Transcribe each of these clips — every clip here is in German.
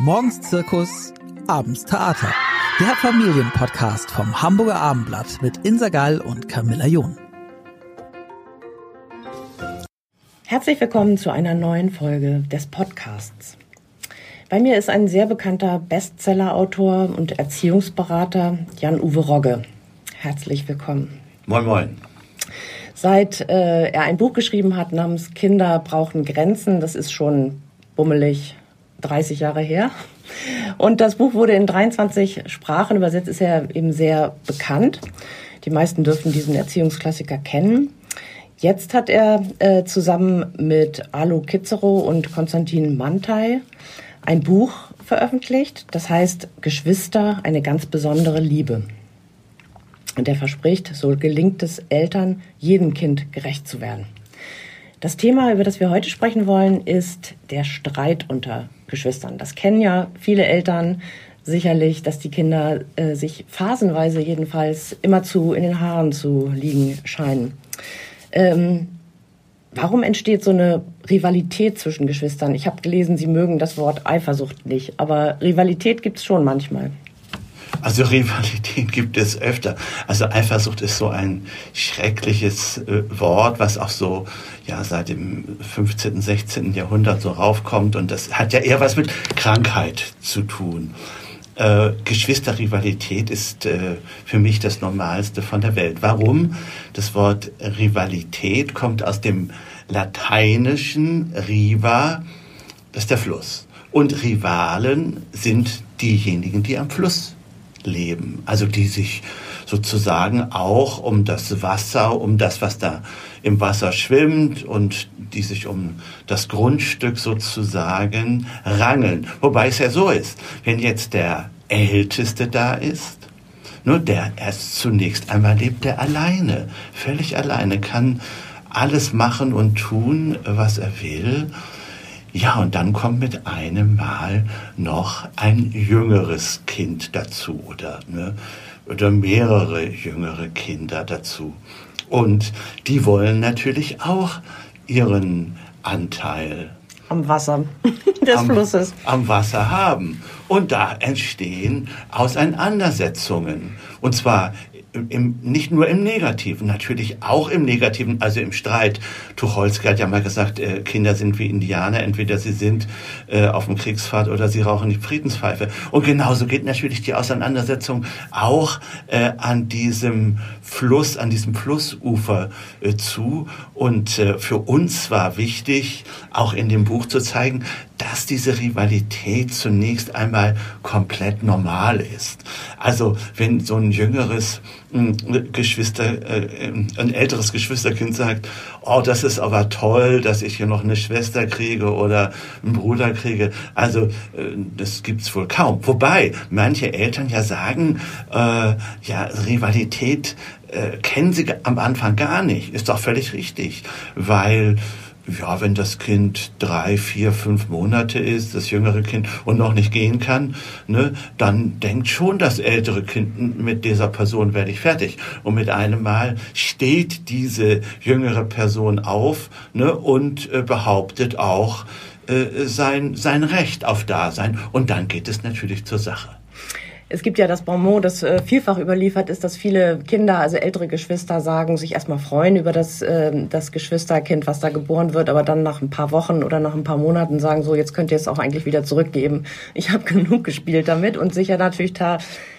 Morgens Zirkus, abends Theater. Der Familienpodcast vom Hamburger Abendblatt mit Insa Gall und Camilla John. Herzlich willkommen zu einer neuen Folge des Podcasts. Bei mir ist ein sehr bekannter Bestsellerautor und Erziehungsberater Jan-Uwe Rogge. Herzlich willkommen. Moin, moin. Seit äh, er ein Buch geschrieben hat namens Kinder brauchen Grenzen, das ist schon bummelig 30 Jahre her. Und das Buch wurde in 23 Sprachen übersetzt, ist ja eben sehr bekannt. Die meisten dürften diesen Erziehungsklassiker kennen. Jetzt hat er äh, zusammen mit Alu Kizero und Konstantin Mantei ein Buch veröffentlicht, das heißt Geschwister, eine ganz besondere Liebe. Und er verspricht, so gelingt es Eltern, jedem Kind gerecht zu werden. Das Thema, über das wir heute sprechen wollen, ist der Streit unter Geschwistern. Das kennen ja viele Eltern sicherlich, dass die Kinder äh, sich phasenweise jedenfalls immerzu in den Haaren zu liegen scheinen. Ähm, warum entsteht so eine Rivalität zwischen Geschwistern? Ich habe gelesen, Sie mögen das Wort Eifersucht nicht, aber Rivalität gibt es schon manchmal. Also Rivalität gibt es öfter. Also Eifersucht ist so ein schreckliches äh, Wort, was auch so ja seit dem 15., 16. Jahrhundert so raufkommt und das hat ja eher was mit Krankheit zu tun. Äh, Geschwisterrivalität ist äh, für mich das Normalste von der Welt. Warum? Das Wort Rivalität kommt aus dem lateinischen Riva, das ist der Fluss. Und Rivalen sind diejenigen, die am Fluss leben, also die sich sozusagen auch um das Wasser, um das, was da im Wasser schwimmt und die sich um das Grundstück sozusagen rangeln. Wobei es ja so ist, wenn jetzt der Älteste da ist, nur der erst zunächst einmal lebt er alleine, völlig alleine, kann alles machen und tun, was er will ja, und dann kommt mit einem Mal noch ein jüngeres Kind dazu oder, ne, oder mehrere jüngere Kinder dazu. Und die wollen natürlich auch ihren Anteil am Wasser des am, Flusses. Am Wasser haben. Und da entstehen Auseinandersetzungen. Und zwar im, nicht nur im Negativen, natürlich auch im Negativen, also im Streit. Tucholsky hat ja mal gesagt, äh, Kinder sind wie Indianer, entweder sie sind äh, auf dem Kriegspfad oder sie rauchen die Friedenspfeife. Und genauso geht natürlich die Auseinandersetzung auch äh, an diesem Fluss, an diesem Flussufer äh, zu. Und äh, für uns war wichtig, auch in dem Buch zu zeigen, dass diese Rivalität zunächst einmal komplett normal ist. Also wenn so ein jüngeres Geschwister, äh, ein älteres Geschwisterkind sagt, oh, das ist aber toll, dass ich hier noch eine Schwester kriege oder einen Bruder kriege. Also äh, das gibt's wohl kaum. Wobei manche Eltern ja sagen, äh, ja, Rivalität äh, kennen sie am Anfang gar nicht. Ist doch völlig richtig, weil ja, wenn das Kind drei, vier, fünf Monate ist, das jüngere Kind und noch nicht gehen kann, ne, dann denkt schon das ältere Kind, mit dieser Person werde ich fertig. Und mit einem Mal steht diese jüngere Person auf ne, und äh, behauptet auch äh, sein, sein Recht auf Dasein. Und dann geht es natürlich zur Sache. Es gibt ja das Bonmot, das äh, vielfach überliefert ist, dass viele Kinder, also ältere Geschwister, sagen, sich erstmal freuen über das, äh, das Geschwisterkind, was da geboren wird, aber dann nach ein paar Wochen oder nach ein paar Monaten sagen, so, jetzt könnt ihr es auch eigentlich wieder zurückgeben. Ich habe genug gespielt damit und sicher natürlich da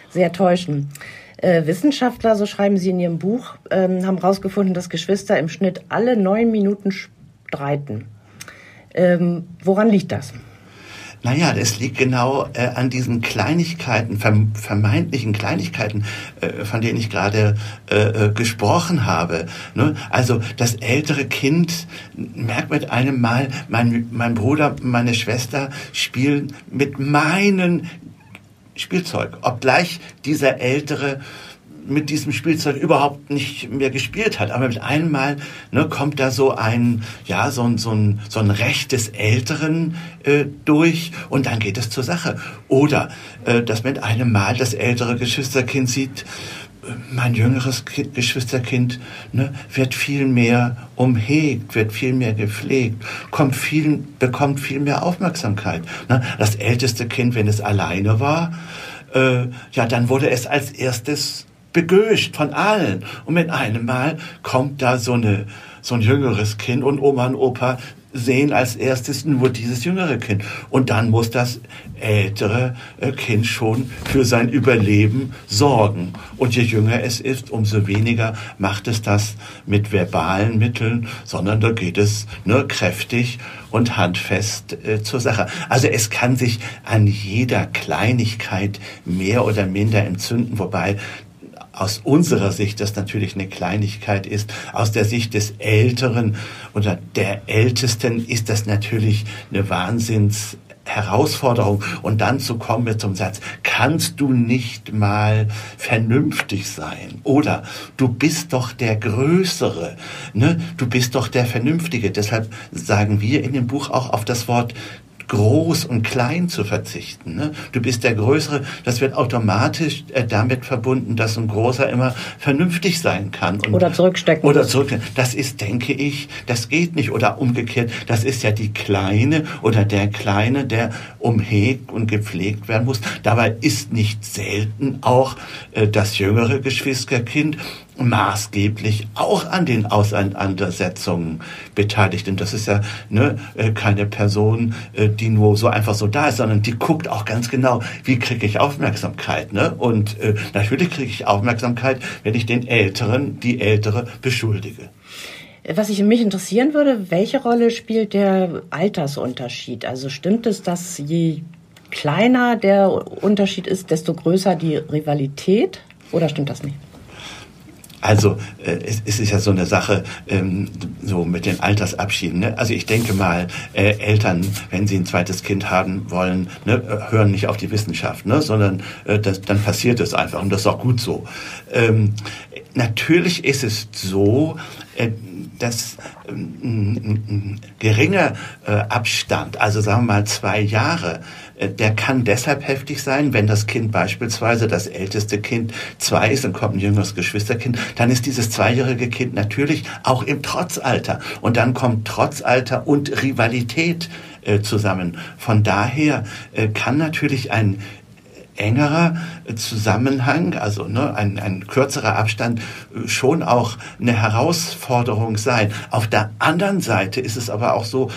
sehr täuschen. Äh, Wissenschaftler, so schreiben sie in ihrem Buch, ähm, haben herausgefunden, dass Geschwister im Schnitt alle neun Minuten streiten. Ähm, woran liegt das? Naja, das liegt genau äh, an diesen Kleinigkeiten, vermeintlichen Kleinigkeiten, äh, von denen ich gerade äh, äh, gesprochen habe. Ne? Also das ältere Kind merkt mit einem Mal, mein, mein Bruder, meine Schwester spielen mit meinen Spielzeug, obgleich dieser ältere mit diesem Spielzeug überhaupt nicht mehr gespielt hat. Aber mit einem Mal ne, kommt da so ein, ja, so so ein, so ein Recht des Älteren äh, durch und dann geht es zur Sache. Oder, äh, dass mit einem Mal das ältere Geschwisterkind sieht, mein jüngeres kind, Geschwisterkind ne, wird viel mehr umhegt, wird viel mehr gepflegt, kommt viel, bekommt viel mehr Aufmerksamkeit. Ne? Das älteste Kind, wenn es alleine war, äh, ja, dann wurde es als erstes begöscht von allen. Und mit einem Mal kommt da so eine so ein jüngeres Kind und Oma und Opa sehen als erstes nur dieses jüngere Kind. Und dann muss das ältere äh, Kind schon für sein Überleben sorgen. Und je jünger es ist, umso weniger macht es das mit verbalen Mitteln, sondern da geht es nur kräftig und handfest äh, zur Sache. Also es kann sich an jeder Kleinigkeit mehr oder minder entzünden, wobei aus unserer Sicht das natürlich eine Kleinigkeit ist. Aus der Sicht des Älteren oder der Ältesten ist das natürlich eine Wahnsinns Herausforderung und dann zu kommen mit zum Satz, kannst du nicht mal vernünftig sein? Oder du bist doch der Größere, ne? du bist doch der Vernünftige. Deshalb sagen wir in dem Buch auch auf das Wort groß und klein zu verzichten. Ne? Du bist der Größere, das wird automatisch äh, damit verbunden, dass ein Großer immer vernünftig sein kann. Und, oder zurückstecken. Oder zurückstecken. Das ist, denke ich, das geht nicht. Oder umgekehrt, das ist ja die Kleine oder der Kleine, der umhegt und gepflegt werden muss. Dabei ist nicht selten auch äh, das jüngere Geschwisterkind maßgeblich auch an den Auseinandersetzungen beteiligt. Und das ist ja ne, äh, keine Person, äh, die nur so einfach so da ist, sondern die guckt auch ganz genau, wie kriege ich Aufmerksamkeit. Ne? Und äh, natürlich kriege ich Aufmerksamkeit, wenn ich den Älteren, die Ältere beschuldige. Was ich mich interessieren würde, welche Rolle spielt der Altersunterschied? Also stimmt es, dass je kleiner der Unterschied ist, desto größer die Rivalität? Oder stimmt das nicht? Also äh, es, es ist ja so eine Sache ähm, so mit den Altersabschieden. Ne? Also ich denke mal, äh, Eltern, wenn sie ein zweites Kind haben wollen, ne, hören nicht auf die Wissenschaft, ne, sondern äh, das, dann passiert es einfach und das ist auch gut so. Ähm, natürlich ist es so, äh, dass ähm, ein geringer äh, Abstand, also sagen wir mal zwei Jahre, äh, der kann deshalb heftig sein, wenn das Kind beispielsweise das älteste Kind zwei ist und kommt ein jüngeres Geschwisterkind, dann ist dieses zweijährige Kind natürlich auch im Trotzalter und dann kommt Trotzalter und Rivalität äh, zusammen. Von daher kann natürlich ein engerer Zusammenhang, also ne, ein, ein kürzerer Abstand äh, schon auch eine Herausforderung sein. Auf der anderen Seite ist es aber auch so,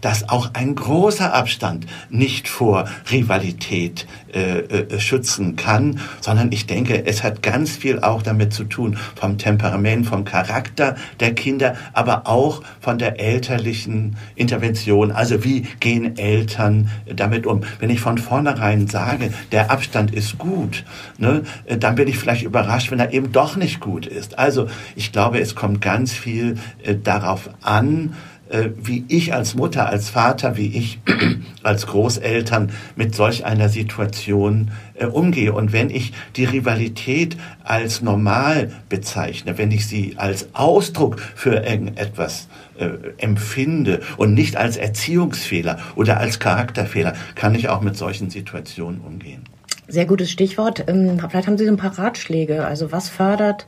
dass auch ein großer Abstand nicht vor Rivalität äh, äh, schützen kann, sondern ich denke, es hat ganz viel auch damit zu tun vom Temperament, vom Charakter der Kinder, aber auch von der elterlichen Intervention. Also wie gehen Eltern damit um? Wenn ich von vornherein sage, der Abstand ist gut, ne, dann bin ich vielleicht überrascht, wenn er eben doch nicht gut ist. Also ich glaube, es kommt ganz viel äh, darauf an, äh, wie ich als Mutter, als Vater, wie ich als Großeltern mit solch einer Situation äh, umgehe. Und wenn ich die Rivalität als normal bezeichne, wenn ich sie als Ausdruck für irgendetwas äh, empfinde und nicht als Erziehungsfehler oder als Charakterfehler, kann ich auch mit solchen Situationen umgehen. Sehr gutes Stichwort. Ähm, vielleicht haben Sie ein paar Ratschläge. Also was fördert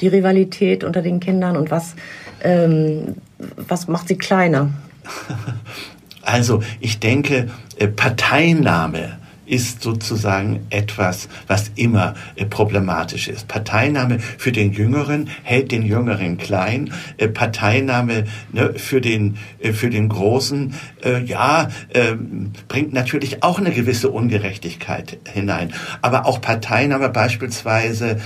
die Rivalität unter den Kindern und was, ähm, was macht sie kleiner? Also ich denke, äh, Parteinahme ist sozusagen etwas, was immer äh, problematisch ist. Parteinahme für den Jüngeren hält den Jüngeren klein. Äh, Parteinahme ne, für den für den Großen, ja, ähm, bringt natürlich auch eine gewisse Ungerechtigkeit hinein. Aber auch Parteinahme beispielsweise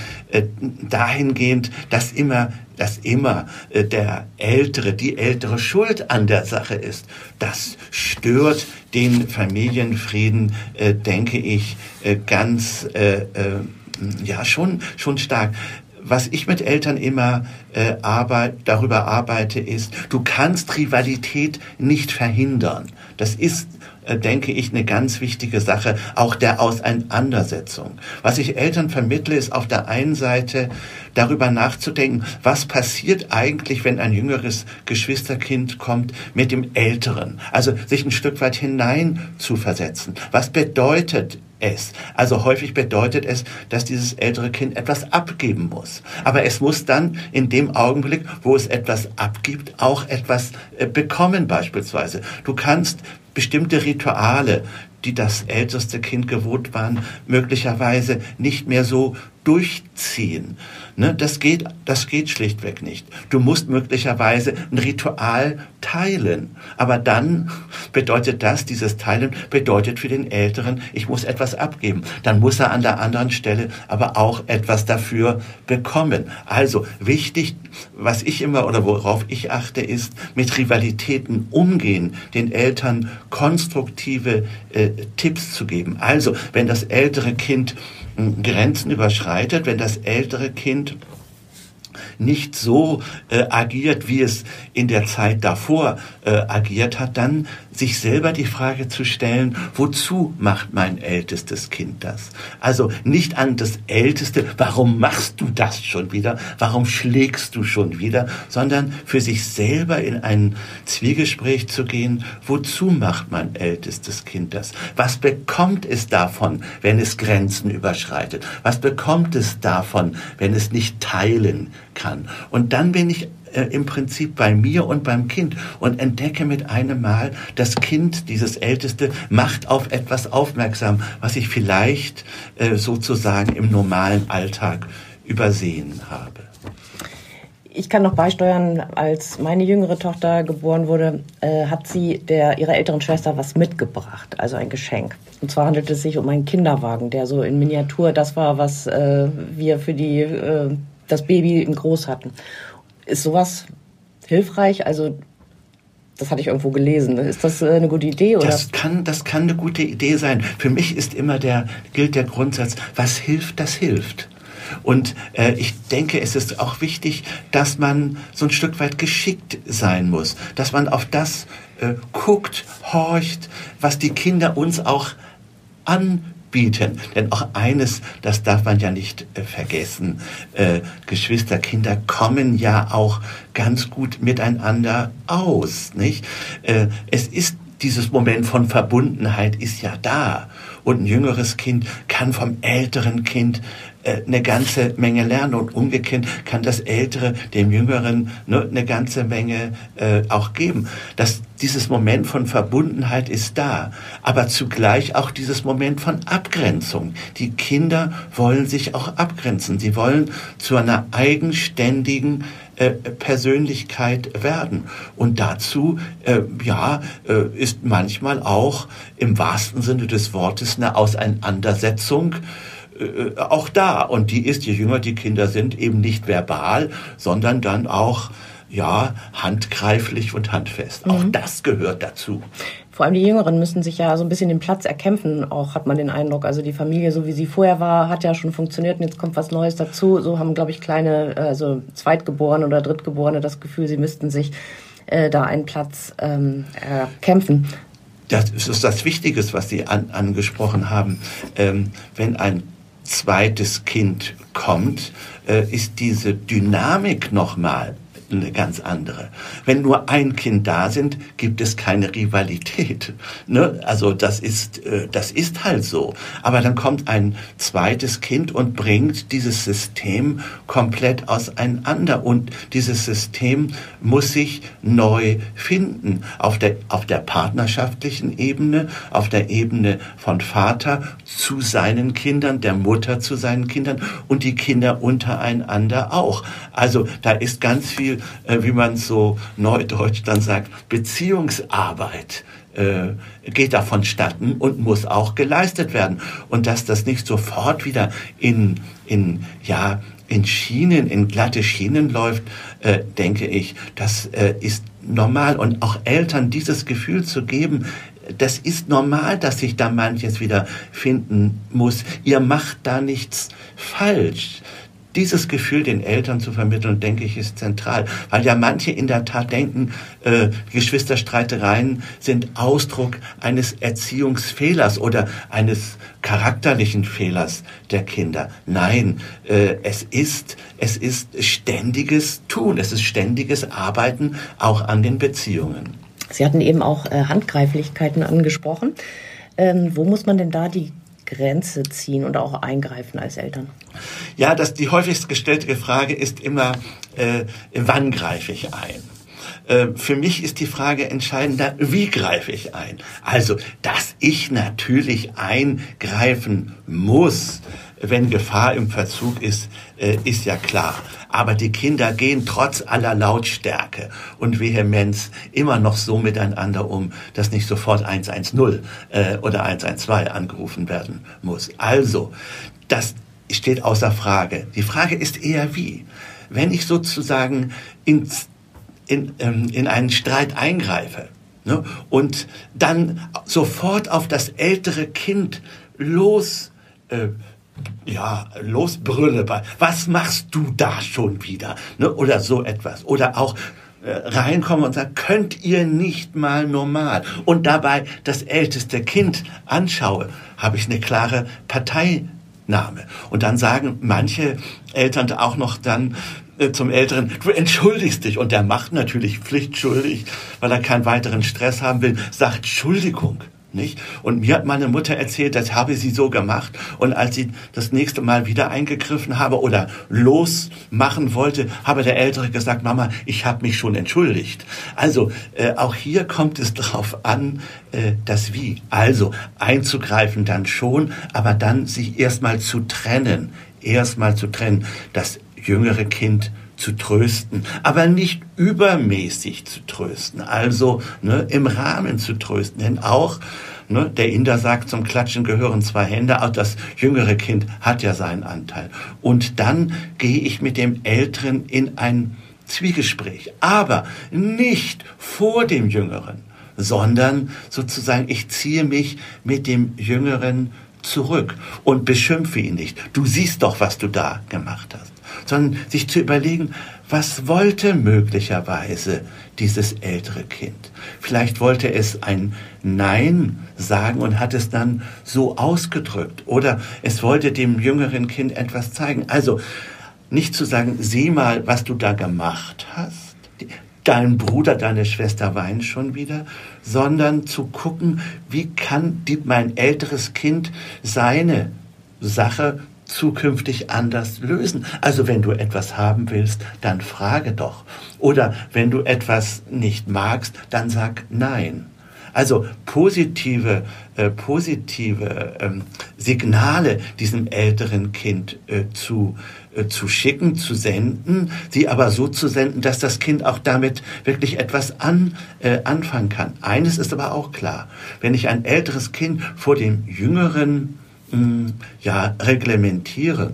dahingehend, dass immer dass immer äh, der Ältere, die ältere Schuld an der Sache ist. Das stört den Familienfrieden, äh, denke ich, äh, ganz, ja, schon, schon stark was ich mit Eltern immer äh, arbeit, darüber arbeite, ist, du kannst Rivalität nicht verhindern. Das ist denke ich, eine ganz wichtige Sache, auch der Auseinandersetzung. Was ich Eltern vermittle, ist auf der einen Seite darüber nachzudenken, was passiert eigentlich, wenn ein jüngeres Geschwisterkind kommt mit dem Älteren. Also sich ein Stück weit hinein zu versetzen. Was bedeutet es. Also häufig bedeutet es, dass dieses ältere Kind etwas abgeben muss. Aber es muss dann in dem Augenblick, wo es etwas abgibt, auch etwas äh, bekommen beispielsweise. Du kannst bestimmte Rituale, die das älteste Kind gewohnt waren, möglicherweise nicht mehr so durchziehen. Ne, das geht, das geht schlichtweg nicht. Du musst möglicherweise ein Ritual teilen. Aber dann bedeutet das, dieses Teilen bedeutet für den Älteren, ich muss etwas abgeben. Dann muss er an der anderen Stelle aber auch etwas dafür bekommen. Also wichtig, was ich immer oder worauf ich achte, ist mit Rivalitäten umgehen, den Eltern konstruktive äh, Tipps zu geben. Also, wenn das ältere Kind Grenzen überschreitet, wenn das ältere Kind nicht so äh, agiert, wie es in der Zeit davor äh, agiert hat, dann sich selber die Frage zu stellen, wozu macht mein ältestes Kind das? Also nicht an das Älteste, warum machst du das schon wieder? Warum schlägst du schon wieder? Sondern für sich selber in ein Zwiegespräch zu gehen, wozu macht mein ältestes Kind das? Was bekommt es davon, wenn es Grenzen überschreitet? Was bekommt es davon, wenn es nicht teilen kann? Und dann bin ich äh, im Prinzip bei mir und beim Kind und entdecke mit einem Mal, das Kind, dieses Älteste, macht auf etwas aufmerksam, was ich vielleicht äh, sozusagen im normalen Alltag übersehen habe. Ich kann noch beisteuern, als meine jüngere Tochter geboren wurde, äh, hat sie der, ihrer älteren Schwester was mitgebracht, also ein Geschenk. Und zwar handelt es sich um einen Kinderwagen, der so in Miniatur das war, was wir für die, das Baby in groß hatten. Ist sowas hilfreich? Also das hatte ich irgendwo gelesen. Ist das äh, eine gute Idee? Oder? Das kann, das kann eine gute Idee sein. Für mich ist immer der, gilt der Grundsatz, was hilft, das hilft. Und äh, ich denke, es ist auch wichtig, dass man so ein Stück weit geschickt sein muss, dass man auf das äh, guckt, horcht, was die Kinder uns auch an bieten. Denn auch eines, das darf man ja nicht äh, vergessen, äh, Geschwister, Kinder kommen ja auch ganz gut miteinander aus. Nicht? Äh, es ist dieses Moment von Verbundenheit ist ja da. Und ein jüngeres Kind kann vom älteren Kind äh, eine ganze Menge lernen und umgekehrt kann das Ältere dem Jüngeren ne, eine ganze Menge äh, auch geben. Das, dieses Moment von Verbundenheit ist da, aber zugleich auch dieses Moment von Abgrenzung. Die Kinder wollen sich auch abgrenzen. Sie wollen zu einer eigenständigen äh, Persönlichkeit werden. Und dazu, äh, ja, äh, ist manchmal auch im wahrsten Sinne des Wortes eine Auseinandersetzung äh, auch da. Und die ist, je jünger die Kinder sind, eben nicht verbal, sondern dann auch ja, handgreiflich und handfest. Mhm. Auch das gehört dazu. Vor allem die Jüngeren müssen sich ja so ein bisschen den Platz erkämpfen, auch hat man den Eindruck. Also die Familie, so wie sie vorher war, hat ja schon funktioniert und jetzt kommt was Neues dazu. So haben, glaube ich, kleine, also Zweitgeborene oder Drittgeborene das Gefühl, sie müssten sich äh, da einen Platz ähm, erkämpfen. Das ist das Wichtige, was Sie an, angesprochen haben. Ähm, wenn ein zweites Kind kommt, äh, ist diese Dynamik nochmal eine ganz andere. Wenn nur ein Kind da sind, gibt es keine Rivalität. Ne? Also das ist, äh, das ist halt so. Aber dann kommt ein zweites Kind und bringt dieses System komplett auseinander. Und dieses System muss sich neu finden. Auf der, auf der partnerschaftlichen Ebene, auf der Ebene von Vater zu seinen Kindern, der Mutter zu seinen Kindern und die Kinder untereinander auch. Also da ist ganz viel wie man so neudeutsch dann sagt, Beziehungsarbeit äh, geht da vonstatten und muss auch geleistet werden. Und dass das nicht sofort wieder in, in, ja, in Schienen, in glatte Schienen läuft, äh, denke ich, das äh, ist normal. Und auch Eltern dieses Gefühl zu geben, das ist normal, dass sich da manches wieder finden muss. Ihr macht da nichts falsch dieses Gefühl den Eltern zu vermitteln, denke ich, ist zentral. Weil ja manche in der Tat denken, äh, Geschwisterstreitereien sind Ausdruck eines Erziehungsfehlers oder eines charakterlichen Fehlers der Kinder. Nein, äh, es ist, es ist ständiges Tun, es ist ständiges Arbeiten auch an den Beziehungen. Sie hatten eben auch äh, Handgreiflichkeiten angesprochen. Ähm, wo muss man denn da die Grenze ziehen und auch eingreifen als Eltern? Ja, das, die häufigst gestellte Frage ist immer, äh, wann greife ich ein? Äh, für mich ist die Frage entscheidender, wie greife ich ein? Also, dass ich natürlich eingreifen muss, wenn Gefahr im Verzug ist, äh, ist ja klar. Aber die Kinder gehen trotz aller Lautstärke und Vehemenz immer noch so miteinander um, dass nicht sofort 110 äh, oder 112 angerufen werden muss. Also, das steht außer Frage. Die Frage ist eher wie. Wenn ich sozusagen ins in, ähm, in einen Streit eingreife ne, und dann sofort auf das ältere Kind los, äh, ja, losbrülle, was machst du da schon wieder? Ne, oder so etwas. Oder auch äh, reinkomme und sage, könnt ihr nicht mal normal? Und dabei das älteste Kind anschaue, habe ich eine klare Parteinahme. Und dann sagen manche Eltern auch noch dann, äh, zum Älteren, du entschuldigst dich. Und der macht natürlich pflichtschuldig, weil er keinen weiteren Stress haben will, sagt Entschuldigung. Nicht? Und mir hat meine Mutter erzählt, das habe sie so gemacht. Und als sie das nächste Mal wieder eingegriffen habe oder losmachen wollte, habe der Ältere gesagt, Mama, ich habe mich schon entschuldigt. Also äh, auch hier kommt es darauf an, äh, das Wie. Also einzugreifen dann schon, aber dann sich erstmal zu trennen. Erstmal zu trennen. Das jüngere Kind zu trösten, aber nicht übermäßig zu trösten, also ne, im Rahmen zu trösten, denn auch ne, der Inder sagt, zum Klatschen gehören zwei Hände, auch das jüngere Kind hat ja seinen Anteil. Und dann gehe ich mit dem Älteren in ein Zwiegespräch, aber nicht vor dem Jüngeren, sondern sozusagen ich ziehe mich mit dem Jüngeren zurück und beschimpfe ihn nicht. Du siehst doch, was du da gemacht hast sondern sich zu überlegen, was wollte möglicherweise dieses ältere Kind? Vielleicht wollte es ein Nein sagen und hat es dann so ausgedrückt oder es wollte dem jüngeren Kind etwas zeigen. Also nicht zu sagen, sieh mal, was du da gemacht hast. Dein Bruder, deine Schwester weinen schon wieder, sondern zu gucken, wie kann mein älteres Kind seine Sache zukünftig anders lösen. Also wenn du etwas haben willst, dann frage doch. Oder wenn du etwas nicht magst, dann sag nein. Also positive, äh, positive ähm, Signale diesem älteren Kind äh, zu, äh, zu schicken, zu senden, sie aber so zu senden, dass das Kind auch damit wirklich etwas an, äh, anfangen kann. Eines ist aber auch klar, wenn ich ein älteres Kind vor dem jüngeren ja, reglementiere,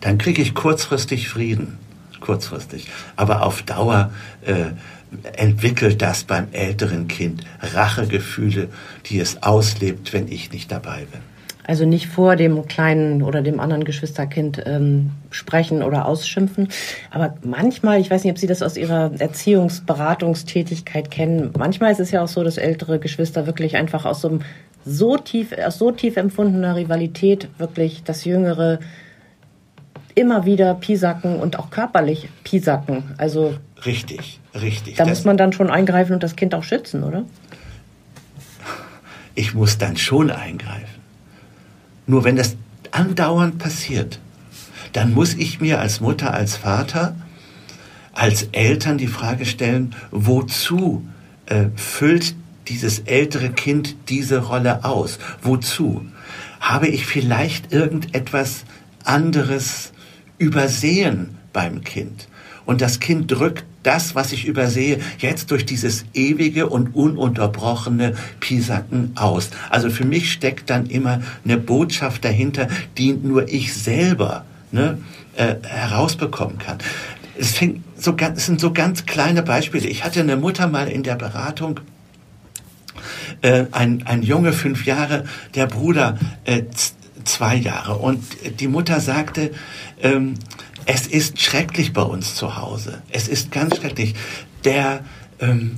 dann kriege ich kurzfristig Frieden. Kurzfristig. Aber auf Dauer äh, entwickelt das beim älteren Kind Rachegefühle, die es auslebt, wenn ich nicht dabei bin. Also nicht vor dem kleinen oder dem anderen Geschwisterkind ähm, sprechen oder ausschimpfen. Aber manchmal, ich weiß nicht, ob Sie das aus Ihrer Erziehungsberatungstätigkeit kennen, manchmal ist es ja auch so, dass ältere Geschwister wirklich einfach aus so einem so tief, aus so tief empfundener Rivalität wirklich das Jüngere immer wieder pisacken und auch körperlich pisacken. Also richtig, richtig. Da das muss man dann schon eingreifen und das Kind auch schützen, oder? Ich muss dann schon eingreifen. Nur wenn das andauernd passiert, dann muss ich mir als Mutter, als Vater, als Eltern die Frage stellen, wozu äh, füllt dieses ältere Kind diese Rolle aus? Wozu? Habe ich vielleicht irgendetwas anderes übersehen beim Kind? Und das Kind drückt das, was ich übersehe, jetzt durch dieses ewige und ununterbrochene Pisacken aus. Also für mich steckt dann immer eine Botschaft dahinter, die nur ich selber ne, äh, herausbekommen kann. Es, fängt so, es sind so ganz kleine Beispiele. Ich hatte eine Mutter mal in der Beratung, äh, ein, ein Junge fünf Jahre, der Bruder äh, zwei Jahre. Und die Mutter sagte, ähm, es ist schrecklich bei uns zu Hause. Es ist ganz schrecklich. Der, ähm,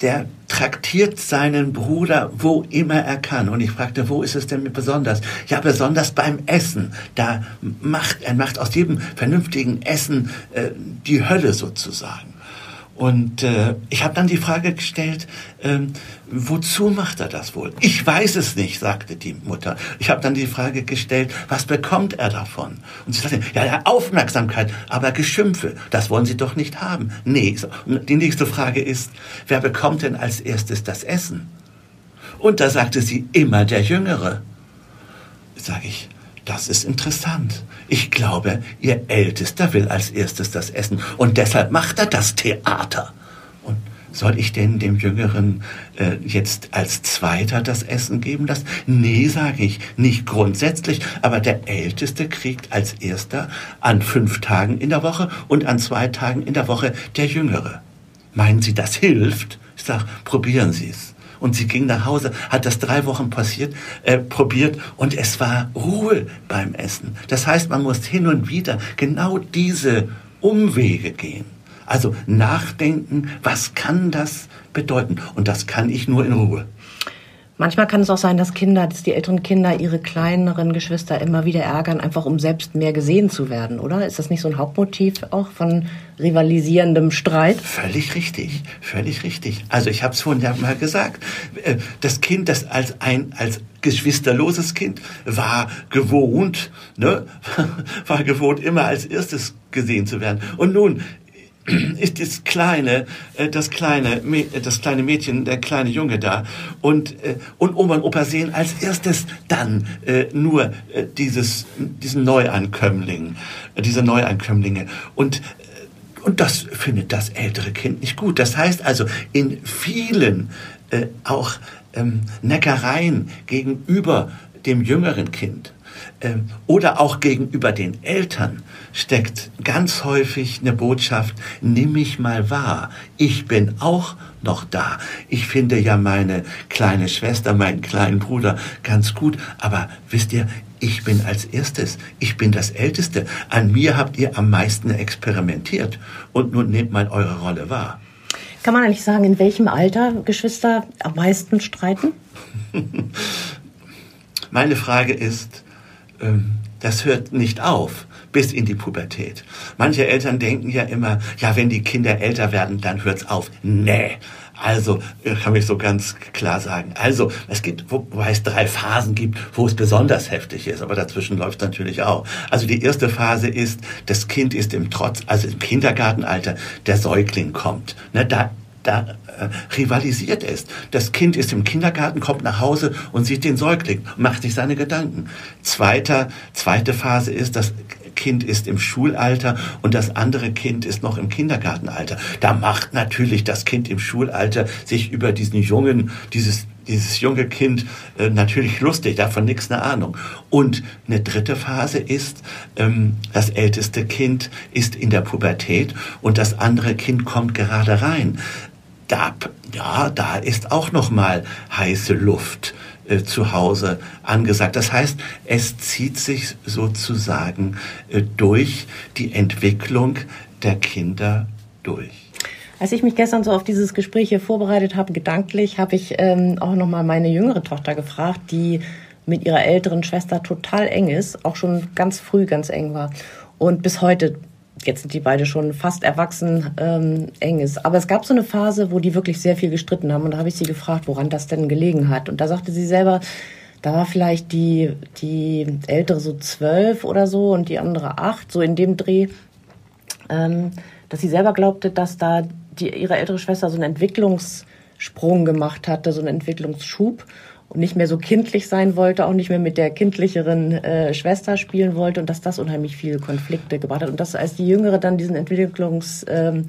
der traktiert seinen Bruder, wo immer er kann. Und ich fragte, wo ist es denn besonders? Ja, besonders beim Essen. Da macht er macht aus jedem vernünftigen Essen äh, die Hölle sozusagen. Und äh, ich habe dann die Frage gestellt, ähm, wozu macht er das wohl? Ich weiß es nicht, sagte die Mutter. Ich habe dann die Frage gestellt, was bekommt er davon? Und sie sagte, ja, ja, Aufmerksamkeit, aber Geschimpfe, das wollen Sie doch nicht haben. Nee, und die nächste Frage ist, wer bekommt denn als erstes das Essen? Und da sagte sie, immer der Jüngere. Sag ich, das ist interessant. Ich glaube, Ihr Ältester will als erstes das Essen und deshalb macht er das Theater. Und soll ich denn dem Jüngeren äh, jetzt als Zweiter das Essen geben lassen? Nee, sage ich, nicht grundsätzlich, aber der Älteste kriegt als Erster an fünf Tagen in der Woche und an zwei Tagen in der Woche der Jüngere. Meinen Sie, das hilft? Ich sage, probieren Sie es und sie ging nach Hause, hat das drei Wochen passiert, äh, probiert und es war Ruhe beim Essen. Das heißt, man muss hin und wieder genau diese Umwege gehen. Also nachdenken, was kann das bedeuten? Und das kann ich nur in Ruhe. Manchmal kann es auch sein, dass Kinder, dass die älteren Kinder ihre kleineren Geschwister immer wieder ärgern, einfach um selbst mehr gesehen zu werden, oder? Ist das nicht so ein Hauptmotiv auch von rivalisierendem Streit? Völlig richtig, völlig richtig. Also ich habe es vorhin ja mal gesagt, äh, das Kind, das als ein als geschwisterloses Kind war gewohnt, ne, war gewohnt immer als erstes gesehen zu werden. Und nun ist das kleine, äh, das kleine, das kleine Mädchen, der kleine Junge da und äh, und Oma und Opa sehen als erstes dann äh, nur dieses diesen Neuankömmling, diese Neuankömmlinge und und das findet das ältere Kind nicht gut. Das heißt also in vielen äh, auch ähm, Neckereien gegenüber dem jüngeren Kind oder auch gegenüber den Eltern steckt ganz häufig eine Botschaft, nimm mich mal wahr, ich bin auch noch da. Ich finde ja meine kleine Schwester, meinen kleinen Bruder ganz gut, aber wisst ihr, ich bin als erstes, ich bin das Älteste. An mir habt ihr am meisten experimentiert und nun nehmt mal eure Rolle wahr. Kann man eigentlich sagen, in welchem Alter Geschwister am meisten streiten? Meine Frage ist, ähm, das hört nicht auf bis in die Pubertät. Manche Eltern denken ja immer, ja, wenn die Kinder älter werden, dann hört's auf. Nee. Also, kann ich so ganz klar sagen. Also, es gibt, wobei es drei Phasen gibt, wo es besonders heftig ist, aber dazwischen läuft natürlich auch. Also, die erste Phase ist, das Kind ist im Trotz, also im Kindergartenalter, der Säugling kommt. Ne, da da äh, rivalisiert ist. Das Kind ist im Kindergarten, kommt nach Hause und sieht den Säugling, macht sich seine Gedanken. Zweiter, zweite Phase ist, das Kind ist im Schulalter und das andere Kind ist noch im Kindergartenalter. Da macht natürlich das Kind im Schulalter sich über diesen jungen, dieses dieses junge Kind äh, natürlich lustig, davon nichts eine Ahnung. Und eine dritte Phase ist, ähm, das älteste Kind ist in der Pubertät und das andere Kind kommt gerade rein da, ja, da ist auch noch mal heiße Luft äh, zu Hause angesagt. Das heißt, es zieht sich sozusagen äh, durch die Entwicklung der Kinder durch. Als ich mich gestern so auf dieses Gespräch hier vorbereitet habe, gedanklich, habe ich ähm, auch noch mal meine jüngere Tochter gefragt, die mit ihrer älteren Schwester total eng ist, auch schon ganz früh ganz eng war und bis heute jetzt sind die beide schon fast erwachsen, ähm, eng ist. Aber es gab so eine Phase, wo die wirklich sehr viel gestritten haben. Und da habe ich sie gefragt, woran das denn gelegen hat. Und da sagte sie selber, da war vielleicht die, die ältere so zwölf oder so und die andere acht, so in dem Dreh, ähm, dass sie selber glaubte, dass da die, ihre ältere Schwester so einen Entwicklungssprung gemacht hatte, so einen Entwicklungsschub und nicht mehr so kindlich sein wollte, auch nicht mehr mit der kindlicheren äh, Schwester spielen wollte und dass das unheimlich viele Konflikte gebracht hat. Und dass als die Jüngere dann diesen Entwicklungssprung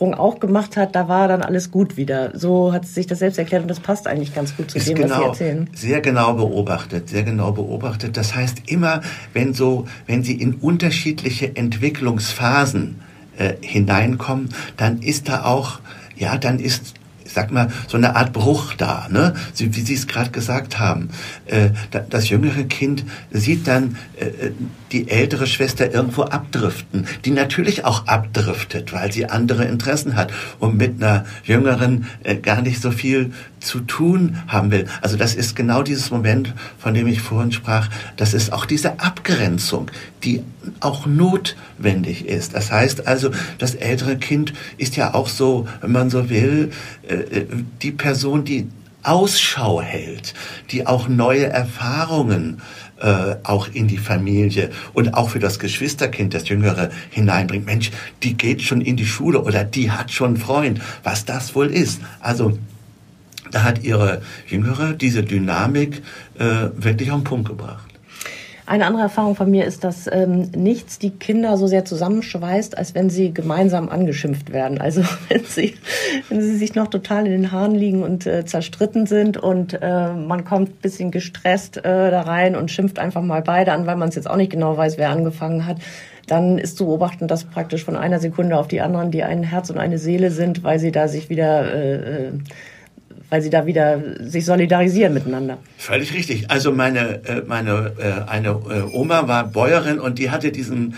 ähm, auch gemacht hat, da war dann alles gut wieder. So hat sich das selbst erklärt und das passt eigentlich ganz gut zu Ist dem, genau, was Sie genau erzählen. Sehr genau beobachtet, sehr genau beobachtet. Das heißt immer, wenn so, wenn Sie in unterschiedliche Entwicklungsphasen äh, hineinkommen, dann ist da auch ja, dann ist sag mal, so eine Art Bruch da, ne? Sie, wie Sie es gerade gesagt haben. Äh, das jüngere Kind sieht dann äh, äh, die ältere Schwester irgendwo abdriften, die natürlich auch abdriftet, weil sie andere Interessen hat und mit einer jüngeren äh, gar nicht so viel zu tun haben will. Also das ist genau dieses Moment, von dem ich vorhin sprach. Das ist auch diese Abgrenzung, die auch notwendig ist. Das heißt also, das ältere Kind ist ja auch so, wenn man so will, äh, äh, die Person, die Ausschau hält, die auch neue Erfahrungen äh, auch in die Familie und auch für das Geschwisterkind, das Jüngere hineinbringt. Mensch, die geht schon in die Schule oder die hat schon einen Freund, was das wohl ist. Also da hat ihre Jüngere diese Dynamik äh, wirklich auf den Punkt gebracht. Eine andere Erfahrung von mir ist, dass ähm, nichts die Kinder so sehr zusammenschweißt, als wenn sie gemeinsam angeschimpft werden. Also wenn sie, wenn sie sich noch total in den Haaren liegen und äh, zerstritten sind und äh, man kommt bisschen gestresst äh, da rein und schimpft einfach mal beide an, weil man es jetzt auch nicht genau weiß, wer angefangen hat dann ist zu beobachten, dass praktisch von einer Sekunde auf die anderen, die ein Herz und eine Seele sind, weil sie da sich wieder äh, äh weil sie da wieder sich solidarisieren miteinander. Völlig richtig. Also meine äh, meine äh, eine äh, Oma war Bäuerin und die hatte diesen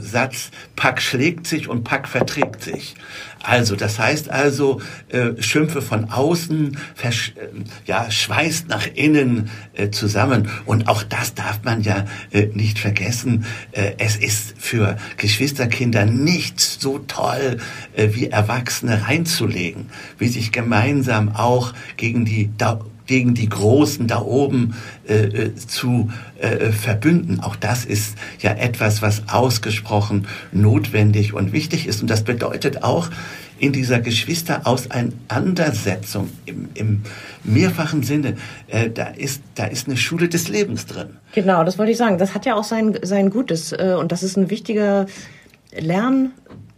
Satz: Pack schlägt sich und Pack verträgt sich. Also, das heißt also, äh, Schimpfe von außen, versch äh, ja, schweißt nach innen äh, zusammen. Und auch das darf man ja äh, nicht vergessen. Äh, es ist für Geschwisterkinder nicht so toll, äh, wie Erwachsene reinzulegen, wie sich gemeinsam auch gegen die gegen die Großen da oben äh, äh, zu äh, verbünden. Auch das ist ja etwas, was ausgesprochen notwendig und wichtig ist. Und das bedeutet auch, in dieser Geschwisterauseinandersetzung im, im mehrfachen Sinne, äh, da, ist, da ist eine Schule des Lebens drin. Genau, das wollte ich sagen. Das hat ja auch sein, sein Gutes äh, und das ist ein wichtiger Lern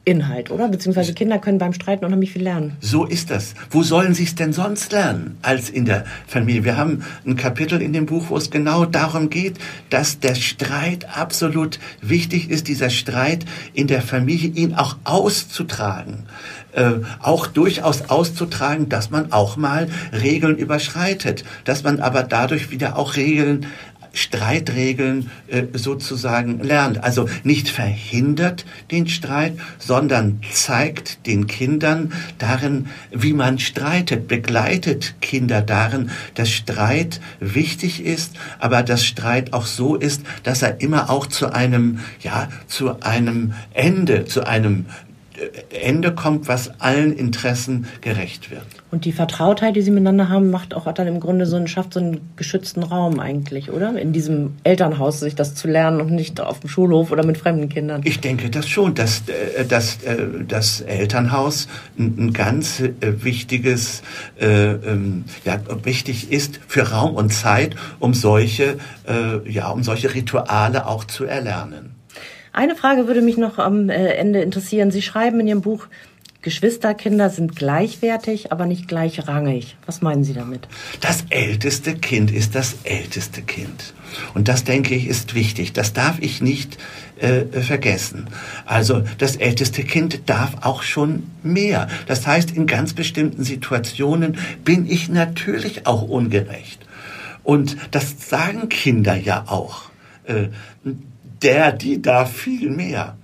Inhalt, oder? Beziehungsweise Kinder können beim Streiten unheimlich viel lernen. So ist das. Wo sollen sie es denn sonst lernen als in der Familie? Wir haben ein Kapitel in dem Buch, wo es genau darum geht, dass der Streit absolut wichtig ist, dieser Streit in der Familie, ihn auch auszutragen. Äh, auch durchaus auszutragen, dass man auch mal Regeln überschreitet, dass man aber dadurch wieder auch Regeln Streitregeln äh, sozusagen lernt. Also nicht verhindert den Streit, sondern zeigt den Kindern darin, wie man streitet, begleitet Kinder darin, dass Streit wichtig ist, aber dass Streit auch so ist, dass er immer auch zu einem, ja, zu einem Ende, zu einem Ende kommt, was allen Interessen gerecht wird. Und die Vertrautheit, die sie miteinander haben, macht auch dann im Grunde so einen, schafft so einen geschützten Raum eigentlich, oder? In diesem Elternhaus sich das zu lernen und nicht auf dem Schulhof oder mit fremden Kindern. Ich denke das schon, dass, äh, dass äh, das Elternhaus ein ganz äh, wichtiges, ähm, ja, wichtig ist für Raum und Zeit, um solche, ja, um solche Rituale auch zu erlernen. Eine Frage würde mich noch am äh, Ende interessieren. Sie schreiben in Ihrem Buch, Geschwisterkinder sind gleichwertig, aber nicht gleichrangig. Was meinen Sie damit? Das älteste Kind ist das älteste Kind. Und das, denke ich, ist wichtig. Das darf ich nicht äh, vergessen. Also das älteste Kind darf auch schon mehr. Das heißt, in ganz bestimmten Situationen bin ich natürlich auch ungerecht. Und das sagen Kinder ja auch. Äh, der, die da viel mehr.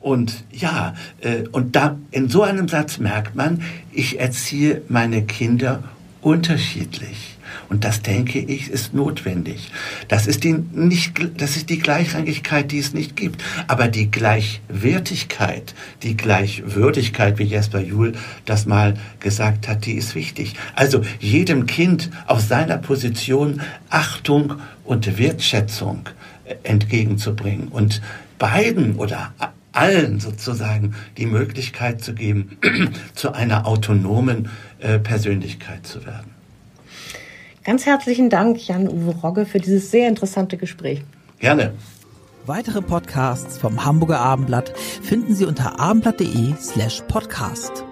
Und ja, äh, und da in so einem Satz merkt man, ich erziehe meine Kinder unterschiedlich. Und das denke ich ist notwendig. Das ist die nicht, das ist die Gleichrangigkeit, die es nicht gibt. Aber die Gleichwertigkeit, die Gleichwürdigkeit, wie Jesper Juhl das mal gesagt hat, die ist wichtig. Also jedem Kind auf seiner Position Achtung und Wertschätzung entgegenzubringen und beiden oder allen sozusagen die Möglichkeit zu geben, zu einer autonomen äh, Persönlichkeit zu werden. Ganz herzlichen Dank, Jan-Uwe Rogge, für dieses sehr interessante Gespräch. Gerne. Weitere Podcasts vom Hamburger Abendblatt finden Sie unter abendblatt.de slash podcast.